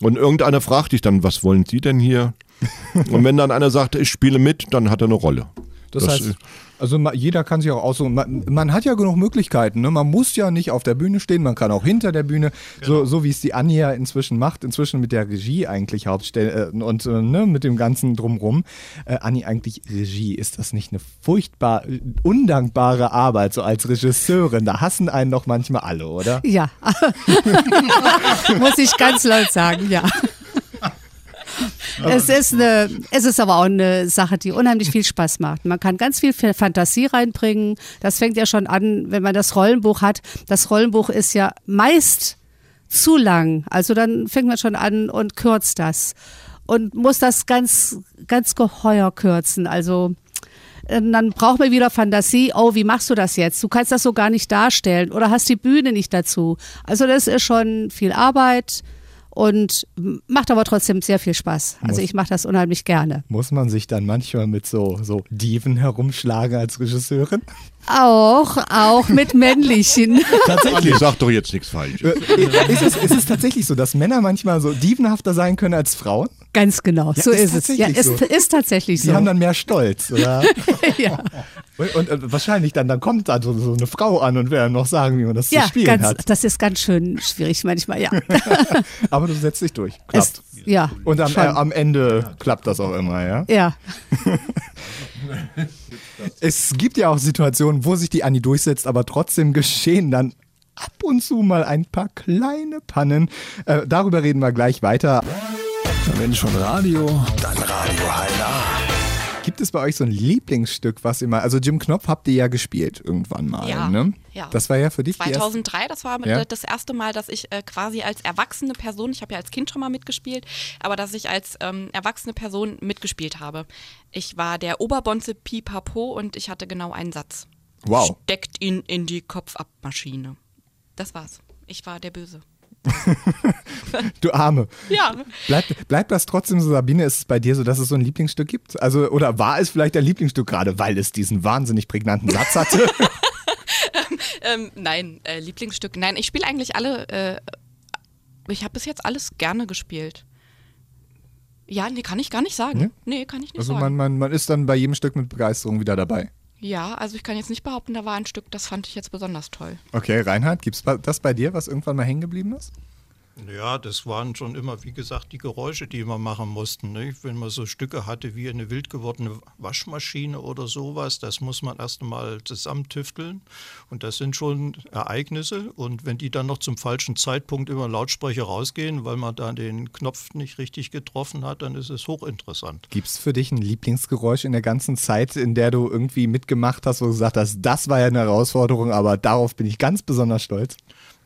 S3: und irgendeiner fragt dich dann, was wollen Sie denn hier? und wenn dann einer sagt, ich spiele mit, dann hat er eine Rolle.
S2: Das,
S3: Das
S2: heißt,
S3: ist-
S2: also ma- jeder kann sich auch aussuchen. Man, man hat ja genug Möglichkeiten. Ne? Man muss ja nicht auf der Bühne stehen, man kann auch hinter der Bühne, so, so wie es die Anja inzwischen macht, inzwischen mit der Regie eigentlich Hauptstelle äh, und äh, ne, mit dem ganzen Drumrum. Äh, Anni, eigentlich Regie, ist das nicht eine furchtbar undankbare Arbeit, so als Regisseurin? Da hassen einen doch manchmal alle, oder?
S4: Ja. Muss ich ganz laut sagen, ja. Es ist, eine, es ist aber auch eine Sache, die unheimlich viel Spaß macht. Man kann ganz viel Fantasie reinbringen. Das fängt ja schon an, wenn man das Rollenbuch hat. Das Rollenbuch ist ja meist zu lang. Also dann fängt man schon an und kürzt das. Und muss das ganz, ganz geheuer kürzen. Also äh, dann braucht man wieder Fantasie. Oh, wie machst du das jetzt? Du kannst das so gar nicht darstellen oder hast die Bühne nicht dazu. Also das ist schon viel Arbeit und macht aber trotzdem sehr viel Spaß. Also ich mache das unheimlich gerne.
S2: Muss man sich dann manchmal mit so, so Diven herumschlagen als Regisseurin?
S4: Auch, auch mit männlichen.
S3: Andi, sag doch jetzt nichts falsch.
S2: Äh, ist, es, ist es tatsächlich so, dass Männer manchmal so dievenhafter sein können als Frauen?
S4: Ganz genau,
S2: Ja,
S4: so
S2: ist
S4: ist, es. Ja,
S2: tatsächlich
S4: ist,
S2: so.
S4: ist tatsächlich so.
S2: haben dann mehr Stolz, oder?
S4: ja,
S2: Und, und äh, wahrscheinlich dann, dann kommt da so, so eine Frau an und will einem noch sagen, wie man das
S4: ja
S2: zu spielen
S4: ganz,
S2: hat.
S4: das ist ganz schön schwierig manchmal, ja.
S2: Aber du setzt dich durch. Klappt.
S4: Es, ja,
S2: und am, äh, am Ende klappt das auch immer, ja?
S4: ja.
S2: Es gibt ja auch Situationen, wo sich die Annie durchsetzt, aber trotzdem geschehen dann ab und zu mal ein paar kleine Pannen. Äh, darüber reden wir gleich weiter.
S1: Wenn schon Radio, dann Radio Heiner.
S2: Gibt es bei euch so ein Lieblingsstück, was immer, also Jim Knopf habt ihr ja gespielt irgendwann mal,
S5: Ja,
S2: ne?
S5: ja.
S2: Das war ja für dich die erste-
S5: 2003, das war
S2: Ja.
S5: das erste Mal, dass ich äh, quasi als erwachsene Person, ich habe ja als Kind schon mal mitgespielt, aber dass ich als ähm, erwachsene Person mitgespielt habe. Ich war der Oberbonze Pipapo und ich hatte genau einen Satz.
S2: Wow.
S5: Steckt ihn in die Kopfabmaschine. Das war's. Ich war der Böse.
S2: Du Arme.
S5: Ja.
S2: Bleibt, bleibt das trotzdem so, Sabine? Ist es bei dir so, dass es so ein Lieblingsstück gibt? Also, oder war es vielleicht dein Lieblingsstück gerade, weil es diesen wahnsinnig prägnanten Satz hatte?
S5: Ähm, nein, äh, Lieblingsstück. Nein, ich spiele eigentlich alle. Äh, ich habe bis jetzt alles gerne gespielt. Ja, nee, kann ich gar nicht sagen.
S2: Nee?
S5: Nee, kann ich nicht
S2: Also
S5: sagen.
S2: man, man, man ist dann bei jedem Stück mit Begeisterung wieder dabei.
S5: Ja, also ich kann jetzt nicht behaupten, da war ein Stück, das fand ich jetzt besonders toll.
S2: Okay, Reinhard, gibt's ba- das bei dir, was irgendwann mal hängen geblieben ist?
S6: Ja, das waren schon immer, wie gesagt, die Geräusche, die wir machen mussten. Ne? Wenn man so Stücke hatte wie eine wild gewordene Waschmaschine oder sowas, das muss man erst einmal zusammentüfteln. Und das sind schon Ereignisse. Und wenn die dann noch zum falschen Zeitpunkt über Lautsprecher rausgehen, weil man da den Knopf nicht richtig getroffen hat, dann ist es hochinteressant.
S2: Gibt's für dich ein Lieblingsgeräusch in der ganzen Zeit, in der du irgendwie mitgemacht hast, wo du gesagt hast, das war ja eine Herausforderung, aber darauf bin ich ganz besonders stolz?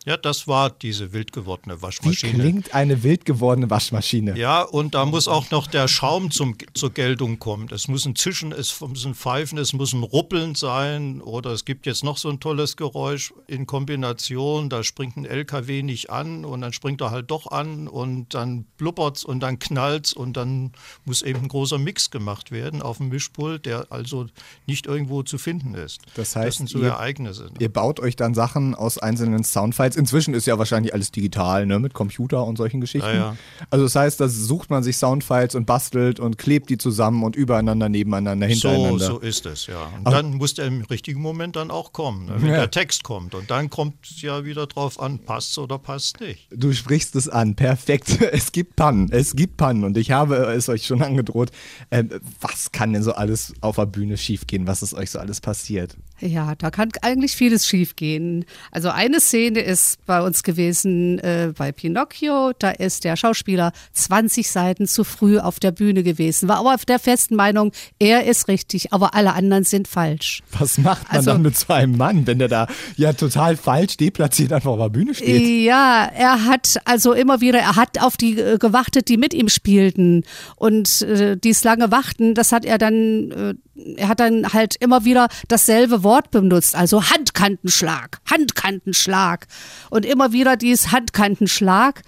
S6: Ja, das war diese wild gewordene
S2: Wie
S6: Waschmaschine.
S2: klingt eine wild gewordene Waschmaschine?
S6: Ja, und da muss auch noch der Schaum zum, zur Geltung kommen. Es muss ein Zischen, es muss ein Pfeifen, es muss ein Ruppeln sein. Oder es gibt jetzt noch so ein tolles Geräusch in Kombination. Da springt ein LKW nicht an und dann springt er halt doch an und dann blubbert's und dann knallt's und dann muss eben ein großer Mix gemacht werden auf dem Mischpult, der also nicht irgendwo zu finden ist.
S2: Das heißt,
S6: das sind so
S2: ihr-
S6: Ereignisse.
S2: Ihr baut euch dann Sachen aus einzelnen Soundfiles. Inzwischen ist ja wahrscheinlich alles digital, ne, mit Computer und solchen Geschichten.
S6: Ja, ja.
S2: Also das heißt, da sucht man sich Soundfiles und bastelt und klebt die zusammen und übereinander, nebeneinander,
S6: So,
S2: hintereinander.
S6: so ist es, ja. Und
S2: Aber-
S6: dann muss der im richtigen Moment dann auch kommen, ne, wenn
S2: Ja.
S6: der Text kommt. Und dann kommt es ja wieder drauf an, passt oder passt nicht.
S2: Du sprichst es an, perfekt. Es gibt Pannen, es gibt Pannen und ich habe es euch schon angedroht. Ähm, was kann denn so alles auf der Bühne schiefgehen? Was ist euch so alles passiert?
S4: Ja, da kann eigentlich vieles schiefgehen. Also eine Szene ist bei uns gewesen äh, bei Pinocchio. Da ist der Schauspieler 20 Seiten zu früh auf der Bühne gewesen. War aber auf der festen Meinung, er ist richtig, aber alle anderen sind falsch.
S2: Was macht man
S4: Also-
S2: dann mit so einem Mann, wenn der da ja total falsch deplatziert einfach auf der Bühne steht?
S4: Ja, er hat also immer wieder, er hat auf die äh, gewartet, die mit ihm spielten. Und äh, dies lange Warten, das hat er dann, äh, er hat dann halt immer wieder dasselbe Wort benutzt, also Handkantenschlag, Handkantenschlag. Und immer wieder dies Handkantenschlag,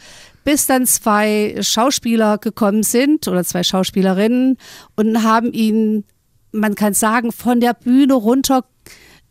S4: bis dann zwei Schauspieler gekommen sind oder zwei Schauspielerinnen und haben ihn, man kann sagen, von der Bühne runter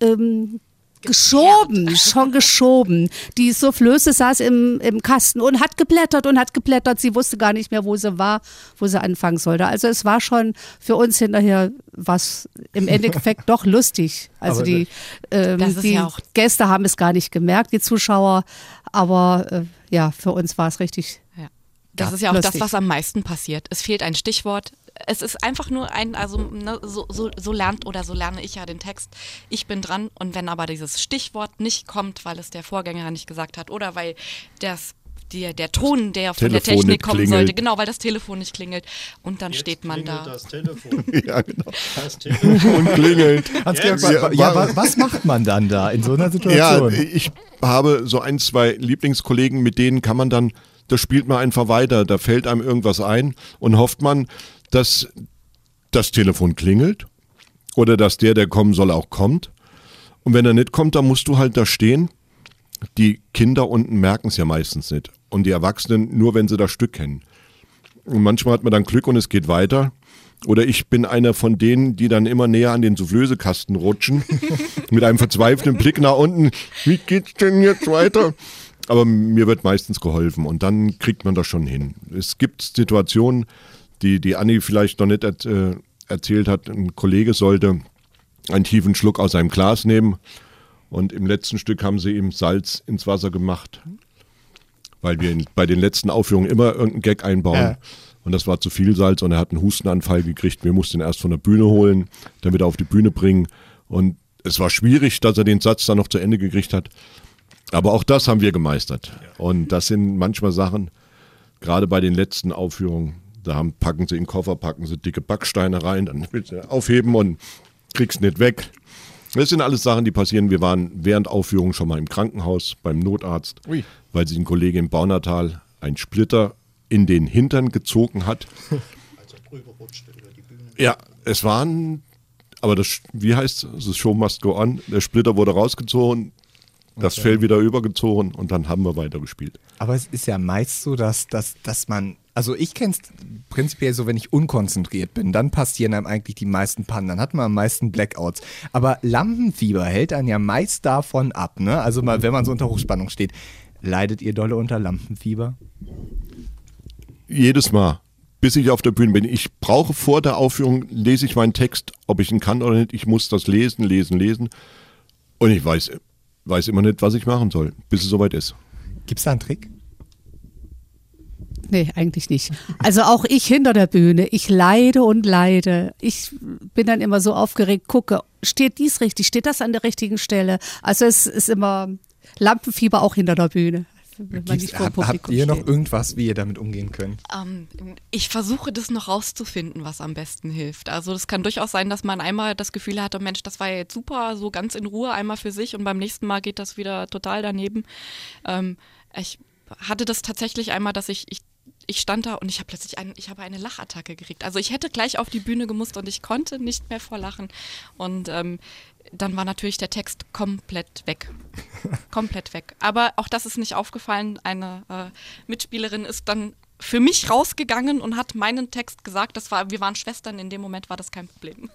S4: ähm, geschoben, schon geschoben. Die Soufflöse saß im, im Kasten und hat geblättert und hat geblättert. Sie wusste gar nicht mehr, wo sie war, wo sie anfangen sollte. Also es war schon für uns hinterher was im Endeffekt doch lustig. Also
S2: Aber
S4: die, ähm, die
S5: ja
S4: Gäste haben es gar nicht gemerkt, die Zuschauer. Aber äh, ja, für uns war es richtig.
S5: Ja. Das
S4: Ja,
S5: ist ja auch das,
S4: lustig.
S5: was am meisten passiert. Es fehlt ein Stichwort. Es ist einfach nur ein, also ne, so, so, so lernt oder so lerne ich ja den Text. Ich bin dran und wenn aber dieses Stichwort nicht kommt, weil es der Vorgänger nicht gesagt hat oder weil das der, der Ton, der von der
S3: Telefon
S5: Technik
S3: nicht
S5: kommen
S3: klingelt.
S5: sollte, genau, weil das Telefon nicht klingelt und dann steht man da.
S6: Das Telefon.
S3: Ja, genau.
S6: Das Telefon.
S3: Und klingelt. Ja,
S2: ja, was macht man dann da in so einer
S3: Ja,
S2: Situation?
S3: ich habe so ein, zwei Lieblingskollegen, mit denen kann man dann, da spielt man einfach weiter, da fällt einem irgendwas ein und hofft man, dass das Telefon klingelt oder dass der, der kommen soll, auch kommt. Und wenn er nicht kommt, dann musst du halt da stehen. Die Kinder unten merken es ja meistens nicht. Und die Erwachsenen nur, wenn sie das Stück kennen. Und manchmal hat man dann Glück und es geht weiter. Oder ich bin einer von denen, die dann immer näher an den Soufflösekasten rutschen, mit einem verzweifelten Blick nach unten. Wie geht's denn jetzt weiter? Aber mir wird meistens geholfen und dann kriegt man das schon hin. Es gibt Situationen, die, die Anni vielleicht noch nicht äh, erzählt hat. Ein Kollege sollte einen tiefen Schluck aus einem Glas nehmen und im letzten Stück haben sie ihm Salz ins Wasser gemacht, weil wir in, bei den letzten Aufführungen immer irgendeinen Gag einbauen.
S2: Ja.
S3: Und das war zu viel Salz und er hat einen Hustenanfall gekriegt. Wir mussten ihn erst von der Bühne holen, dann wieder auf die Bühne bringen. Und es war schwierig, dass er den Satz dann noch zu Ende gekriegt hat. Aber auch das haben wir gemeistert. Und das sind manchmal Sachen, gerade bei den letzten Aufführungen, da haben, packen sie in den Koffer, packen sie dicke Backsteine rein, dann willst du aufheben und kriegst nicht weg. Das sind alles Sachen, die passieren. Wir waren während Aufführung schon mal im Krankenhaus beim Notarzt,
S2: Ui.
S3: weil sich ein Kollege im Baunatal einen Splitter in den Hintern gezogen hat. Ja, es waren, aber das, wie heißt es, das Show must go on. Der Splitter wurde rausgezogen, das Fell wieder übergezogen und dann haben wir weitergespielt.
S2: Aber es ist ja meist so, dass, dass, dass man, also ich kenne es prinzipiell so, wenn ich unkonzentriert bin, dann passieren einem eigentlich die meisten Pannen, dann hat man am meisten Blackouts. Aber Lampenfieber hält einen ja meist davon ab, ne? Also mal, wenn man so unter Hochspannung steht. Leidet ihr dolle unter Lampenfieber?
S3: Jedes Mal bis ich auf der Bühne bin. Ich brauche vor der Aufführung, lese ich meinen Text, ob ich ihn kann oder nicht. Ich muss das lesen, lesen, lesen. Und ich weiß, weiß immer nicht, was ich machen soll, bis es soweit ist.
S2: Gibt es da einen Trick?
S4: Nee, eigentlich nicht. Also auch ich hinter der Bühne, ich leide und leide. Ich bin dann immer so aufgeregt, gucke, steht dies richtig, steht das an der richtigen Stelle? Also es ist immer Lampenfieber auch hinter der Bühne. Wenn man nicht vor
S2: Hab, habt ihr noch
S4: steht.
S2: irgendwas, wie ihr damit umgehen könnt?
S5: Ähm, ich versuche das noch rauszufinden, was am besten hilft. Also das kann durchaus sein, dass man einmal das Gefühl hat, oh Mensch, das war ja jetzt super, so ganz in Ruhe einmal für sich und beim nächsten Mal geht das wieder total daneben. Ähm, ich hatte das tatsächlich einmal, dass ich, ich ich stand da und ich habe plötzlich ein, ich habe eine Lachattacke gekriegt. Also ich hätte gleich auf die Bühne gemusst und ich konnte nicht mehr vor Lachen. Und ähm, dann war natürlich der Text komplett weg. komplett weg. Aber auch das ist nicht aufgefallen. Eine äh, Mitspielerin ist dann für mich rausgegangen und hat meinen Text gesagt. Das war, wir waren Schwestern, in dem Moment war das kein Problem.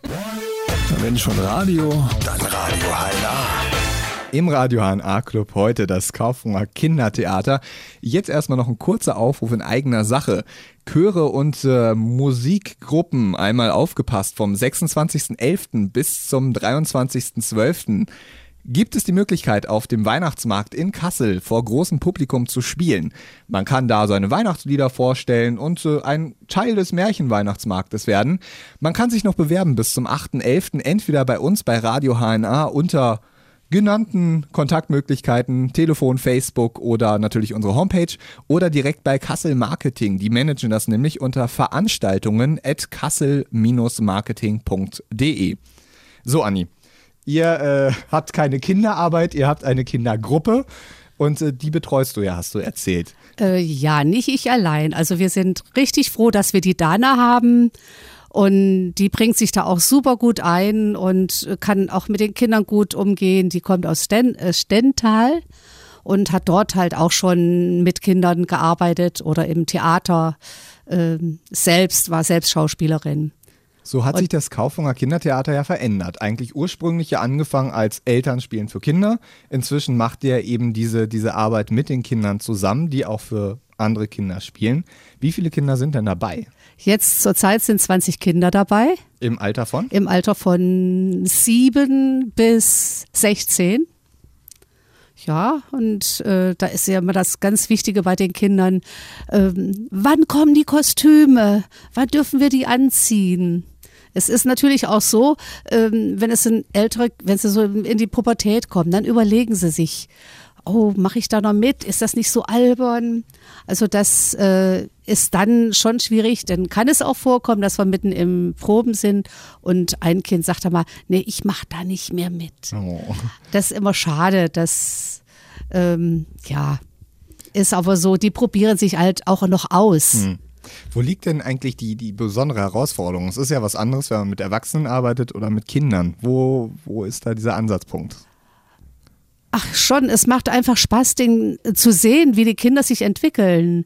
S1: Wenn schon Radio, dann Radio HNA.
S2: Im Radio HNA Club heute das Kaufhunger Kindertheater. Jetzt erstmal noch ein kurzer Aufruf in eigener Sache. Chöre und äh, Musikgruppen einmal aufgepasst vom 26.11. bis zum 23.12. Gibt es die Möglichkeit, auf dem Weihnachtsmarkt in Kassel vor großem Publikum zu spielen? Man kann da seine Weihnachtslieder vorstellen und äh, ein Teil des Märchenweihnachtsmarktes werden. Man kann sich noch bewerben bis zum 8.11. entweder bei uns bei Radio HNA unter genannten Kontaktmöglichkeiten, Telefon, Facebook oder natürlich unsere Homepage oder direkt bei Kassel Marketing. Die managen das nämlich unter Veranstaltungen at kassel-marketing.de. So, Anni, ihr äh, habt keine Kinderarbeit, ihr habt eine Kindergruppe und äh, die betreust du ja, hast du erzählt.
S4: Äh, ja, nicht ich allein. Also wir sind richtig froh, dass wir die Dana haben. Und die bringt sich da auch super gut ein und kann auch mit den Kindern gut umgehen. Die kommt aus Sten äh, Stental und hat dort halt auch schon mit Kindern gearbeitet oder im Theater ähm, selbst, war selbst Schauspielerin.
S2: So hat sich das Kaufhunger Kindertheater ja verändert. Eigentlich ursprünglich ja angefangen als Elternspielen für Kinder. Inzwischen macht ihr eben diese, diese Arbeit mit den Kindern zusammen, die auch für andere Kinder spielen. Wie viele Kinder sind denn dabei?
S4: Jetzt zurzeit sind 20 Kinder dabei,
S2: Im Alter von?
S4: im Alter von 7 bis 16. Ja, und äh, da ist ja immer das ganz Wichtige bei den Kindern. Ähm, wann kommen die Kostüme? Wann dürfen wir die anziehen? Es ist natürlich auch so, ähm, wenn es in ältere, wenn sie so in die Pubertät kommen, dann überlegen sie sich, oh, mache ich da noch mit? Ist das nicht so albern? Also das äh, ist dann schon schwierig, dann kann es auch vorkommen, dass wir mitten im Proben sind und ein Kind sagt dann mal, nee, ich mache da nicht mehr mit.
S2: Oh.
S4: Das ist immer schade, das ähm, ja ist aber so, die probieren sich halt auch noch aus.
S2: Wo liegt denn eigentlich die, die besondere Herausforderung? Es ist ja was anderes, wenn man mit Erwachsenen arbeitet oder mit Kindern. Wo, wo ist da dieser Ansatzpunkt?
S4: Ach schon, es macht einfach Spaß, den, zu sehen, wie die Kinder sich entwickeln.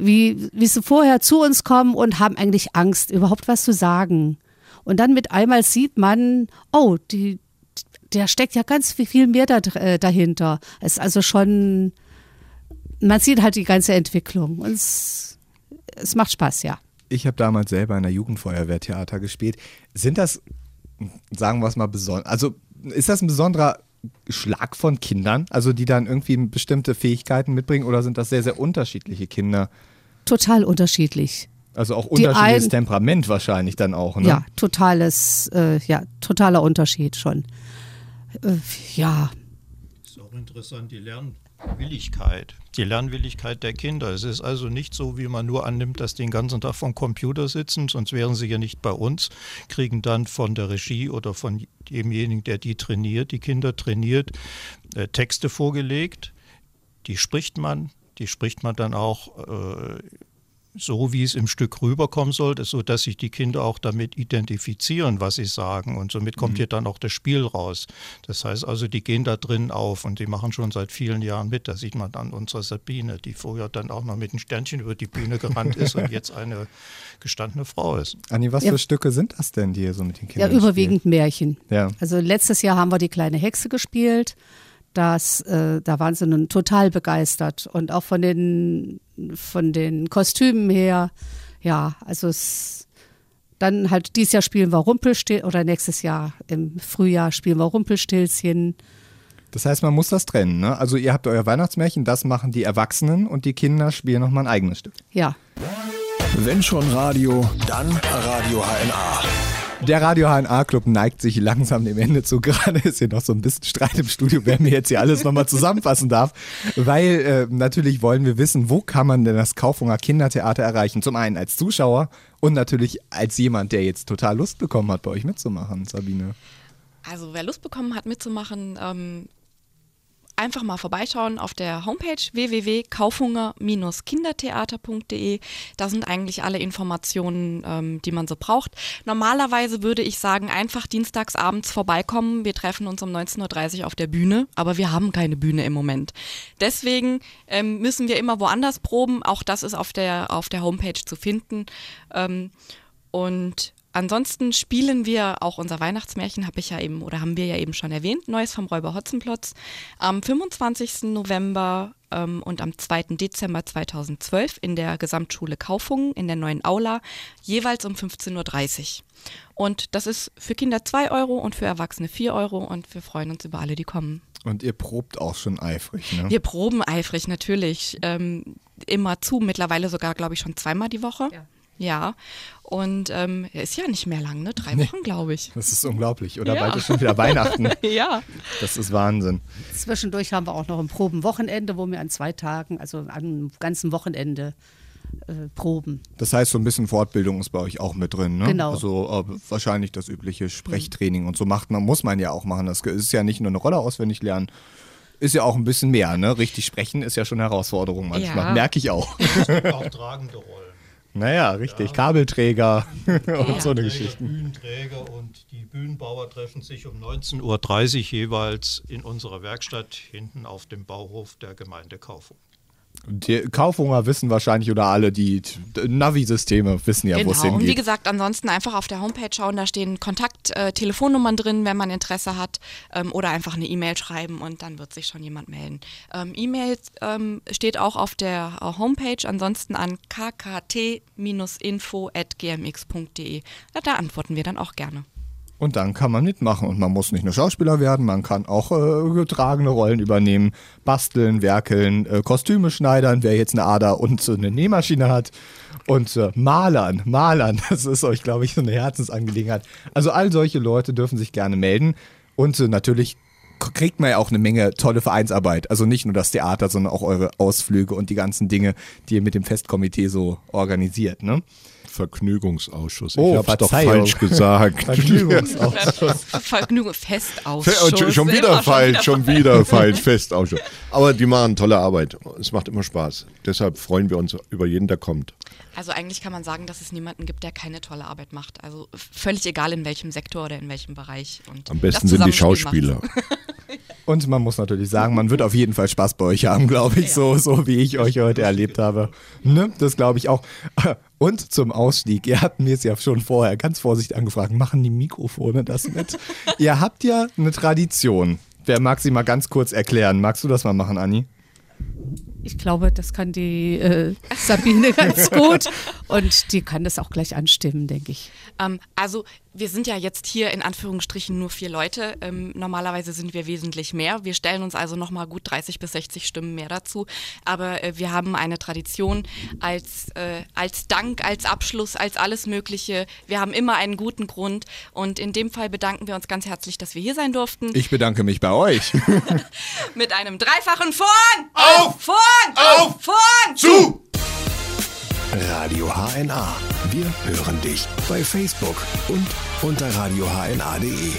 S4: Wie, wie sie vorher zu uns kommen und haben eigentlich Angst, überhaupt was zu sagen. Und dann mit einmal sieht man, oh, die, der steckt ja ganz viel- mehr da, äh, dahinter. Es ist also schon, man sieht halt die ganze Entwicklung. Und es, es macht Spaß, ja.
S2: Ich habe damals selber in der Jugendfeuerwehrtheater gespielt. Sind das, sagen wir es mal, besonders, also ist das ein besonderer Schlag von Kindern, also die dann irgendwie bestimmte Fähigkeiten mitbringen oder sind das sehr, sehr unterschiedliche Kinder?
S4: Total unterschiedlich.
S2: Also auch unterschiedliches
S4: einen-
S2: Temperament wahrscheinlich dann auch, ne?
S4: Ja, totales, äh, ja, totaler Unterschied schon. Äh, ja,
S6: ist auch interessant, die Lernwilligkeit. Die Lernwilligkeit der Kinder. Es ist also nicht so, wie man nur annimmt, dass die den ganzen Tag vom Computer sitzen, sonst wären sie ja nicht bei uns, kriegen dann von der Regie oder von demjenigen, der die trainiert, die Kinder trainiert, äh, Texte vorgelegt. Die spricht man, die spricht man dann auch äh, so, wie es im Stück rüberkommen sollte, sodass sich die Kinder auch damit identifizieren, was sie sagen. Und somit kommt hier dann auch das Spiel raus. Das heißt also, die gehen da drin auf und die machen schon seit vielen Jahren mit. Da sieht man dann unsere Sabine, die vorher dann auch noch mit einem Sternchen über die Bühne gerannt ist und jetzt eine gestandene Frau ist.
S2: Anni, was
S4: Ja.
S2: für Stücke sind das denn, die ihr so mit den
S4: ja
S2: Kindern
S4: überwiegend Märchen.
S2: Ja.
S4: Also letztes Jahr haben wir die kleine Hexe gespielt. Das, äh, da waren sie nun total begeistert. Und auch von den, von den Kostümen her Ja, also es dann halt dieses Jahr spielen wir Rumpelstil oder nächstes Jahr im Frühjahr spielen wir Rumpelstilzchen.
S2: Das heißt, man muss das trennen, ne? Also ihr habt euer Weihnachtsmärchen, das machen die Erwachsenen und die Kinder spielen nochmal ein eigenes Stück.
S4: Ja,
S1: Wenn schon Radio, dann Radio HNA.
S2: Der Radio HNA Club neigt sich langsam dem Ende zu. Gerade ist hier noch so ein bisschen Streit im Studio, wer mir jetzt hier alles nochmal zusammenfassen darf. Weil äh, natürlich wollen wir wissen, wo kann man denn das Kaufhunger Kindertheater erreichen? Zum einen als Zuschauer und natürlich als jemand, der jetzt total Lust bekommen hat, bei euch mitzumachen, Sabine.
S5: Also wer Lust bekommen hat mitzumachen, ähm, einfach mal vorbeischauen auf der Homepage www.kaufhunger-kindertheater.de. Da sind eigentlich alle Informationen, ähm, die man so braucht. Normalerweise würde ich sagen, einfach dienstags abends vorbeikommen. Wir treffen uns um 19.30 Uhr auf der Bühne, aber wir haben keine Bühne im Moment. Deswegen ähm, müssen wir immer woanders proben. Auch das ist auf der, auf der Homepage zu finden. Ähm, und Ansonsten spielen wir auch unser Weihnachtsmärchen, habe ich ja eben oder haben wir ja eben schon erwähnt, Neues vom Räuber Hotzenplotz, am 25. November ähm, und am 2. Dezember 2012 in der Gesamtschule Kaufungen in der neuen Aula, jeweils um 15.30 Uhr. Und das ist für Kinder 2 Euro und für Erwachsene 4 Euro und wir freuen uns über alle, die kommen.
S2: Und ihr probt auch schon eifrig, ne?
S5: Wir proben eifrig natürlich ähm, immer zu, mittlerweile sogar, glaube ich, schon zweimal die Woche.
S4: Ja.
S5: Ja, und ähm, ist ja nicht mehr lang, ne? Drei Wochen, glaube ich.
S2: Das ist unglaublich. Oder
S5: Ja.
S2: bald ist schon wieder Weihnachten.
S5: ja.
S2: Das ist Wahnsinn.
S4: zwischendurch haben wir auch noch ein Probenwochenende, wo wir an zwei Tagen, also an einem ganzen Wochenende äh, proben.
S2: Das heißt, so ein bisschen Fortbildung ist bei euch auch mit drin, ne?
S4: Genau.
S2: Also äh, wahrscheinlich das übliche Sprechtraining und so macht man, muss man ja auch machen. Das ist ja nicht nur eine Rolle auswendig lernen. Ist ja auch ein bisschen mehr, ne? Richtig sprechen ist ja schon eine Herausforderung manchmal.
S5: Ja.
S2: Merke ich auch.
S6: Auch tragende Rollen.
S2: Naja, richtig. Kabelträger und
S5: Ja.
S2: so eine Geschichte.
S6: Bühnenträger und die Bühnenbauer treffen sich um 19.30 Uhr jeweils in unserer Werkstatt hinten auf dem Bauhof der Gemeinde Kaufung.
S2: Die Kaufhunger wissen wahrscheinlich oder alle, die Navi-Systeme wissen ja, wo es
S5: genau. Und wie
S2: hingeht.
S5: gesagt, ansonsten einfach auf der Homepage schauen, da stehen Kontakt-Telefonnummern äh, drin, wenn man Interesse hat, ähm, oder einfach eine E-Mail schreiben und dann wird sich schon jemand melden. Ähm, E-Mail ähm, steht auch auf der äh, Homepage, ansonsten an kkt-info.gmx.de. Da antworten wir dann auch gerne.
S2: Und dann kann man mitmachen. Und man muss nicht nur Schauspieler werden, man kann auch äh, getragene Rollen übernehmen, basteln, werkeln, äh, Kostüme schneidern, wer jetzt eine Ader und so eine Nähmaschine hat. Und äh, malern, malern, das ist euch, glaube ich, so eine Herzensangelegenheit. Also all solche Leute dürfen sich gerne melden. Und äh, natürlich kriegt man ja auch eine Menge tolle Vereinsarbeit. Also nicht nur das Theater, sondern auch eure Ausflüge und die ganzen Dinge, die ihr mit dem Festkomitee so organisiert, ne?
S3: Vergnügungsausschuss.
S2: Oh,
S3: ich hab's doch
S2: Verzeihung.
S3: falsch gesagt.
S2: Vergnügungsausschuss.
S5: Vergnügen,
S3: Fe-
S5: Festausschuss.
S3: und schon, wieder falsch, schon wieder falsch, Festausschuss. Aber die machen tolle Arbeit. Es macht immer Spaß. Deshalb freuen wir uns über jeden, der kommt.
S5: Also eigentlich kann man sagen, dass es niemanden gibt, der keine tolle Arbeit macht. Also völlig egal in welchem Sektor oder in welchem Bereich. Und
S3: Am besten sind die. Schauspieler.
S2: Und man muss natürlich sagen, man wird auf jeden Fall Spaß bei euch haben, glaube ich, so, so wie ich euch heute erlebt habe. Ne? Das glaube ich auch. Und zum Ausstieg, ihr habt mir es ja schon vorher ganz vorsichtig angefragt, machen die Mikrofone das mit? ihr habt ja eine Tradition. Wer mag sie mal ganz kurz erklären? Magst du das mal machen, Anni?
S4: Ich glaube, das kann die äh, Sabine ganz gut und die kann das auch gleich anstimmen, denke ich.
S5: Ähm, also wir sind ja jetzt hier in Anführungsstrichen nur vier Leute. Ähm, normalerweise sind wir wesentlich mehr. Wir stellen uns also nochmal gut 30 bis 60 Stimmen mehr dazu. Aber äh, wir haben eine Tradition als, äh, als Dank, als Abschluss, als alles Mögliche. Wir haben immer einen guten Grund. Und in dem Fall bedanken wir uns ganz herzlich, dass wir hier sein durften.
S2: Ich bedanke mich bei euch.
S5: mit einem dreifachen Vorn! Auf! Vorn! Auf! Vorn!
S3: Zu!
S1: Radio HNA. Wir hören dich bei Facebook und unter radiohna.de.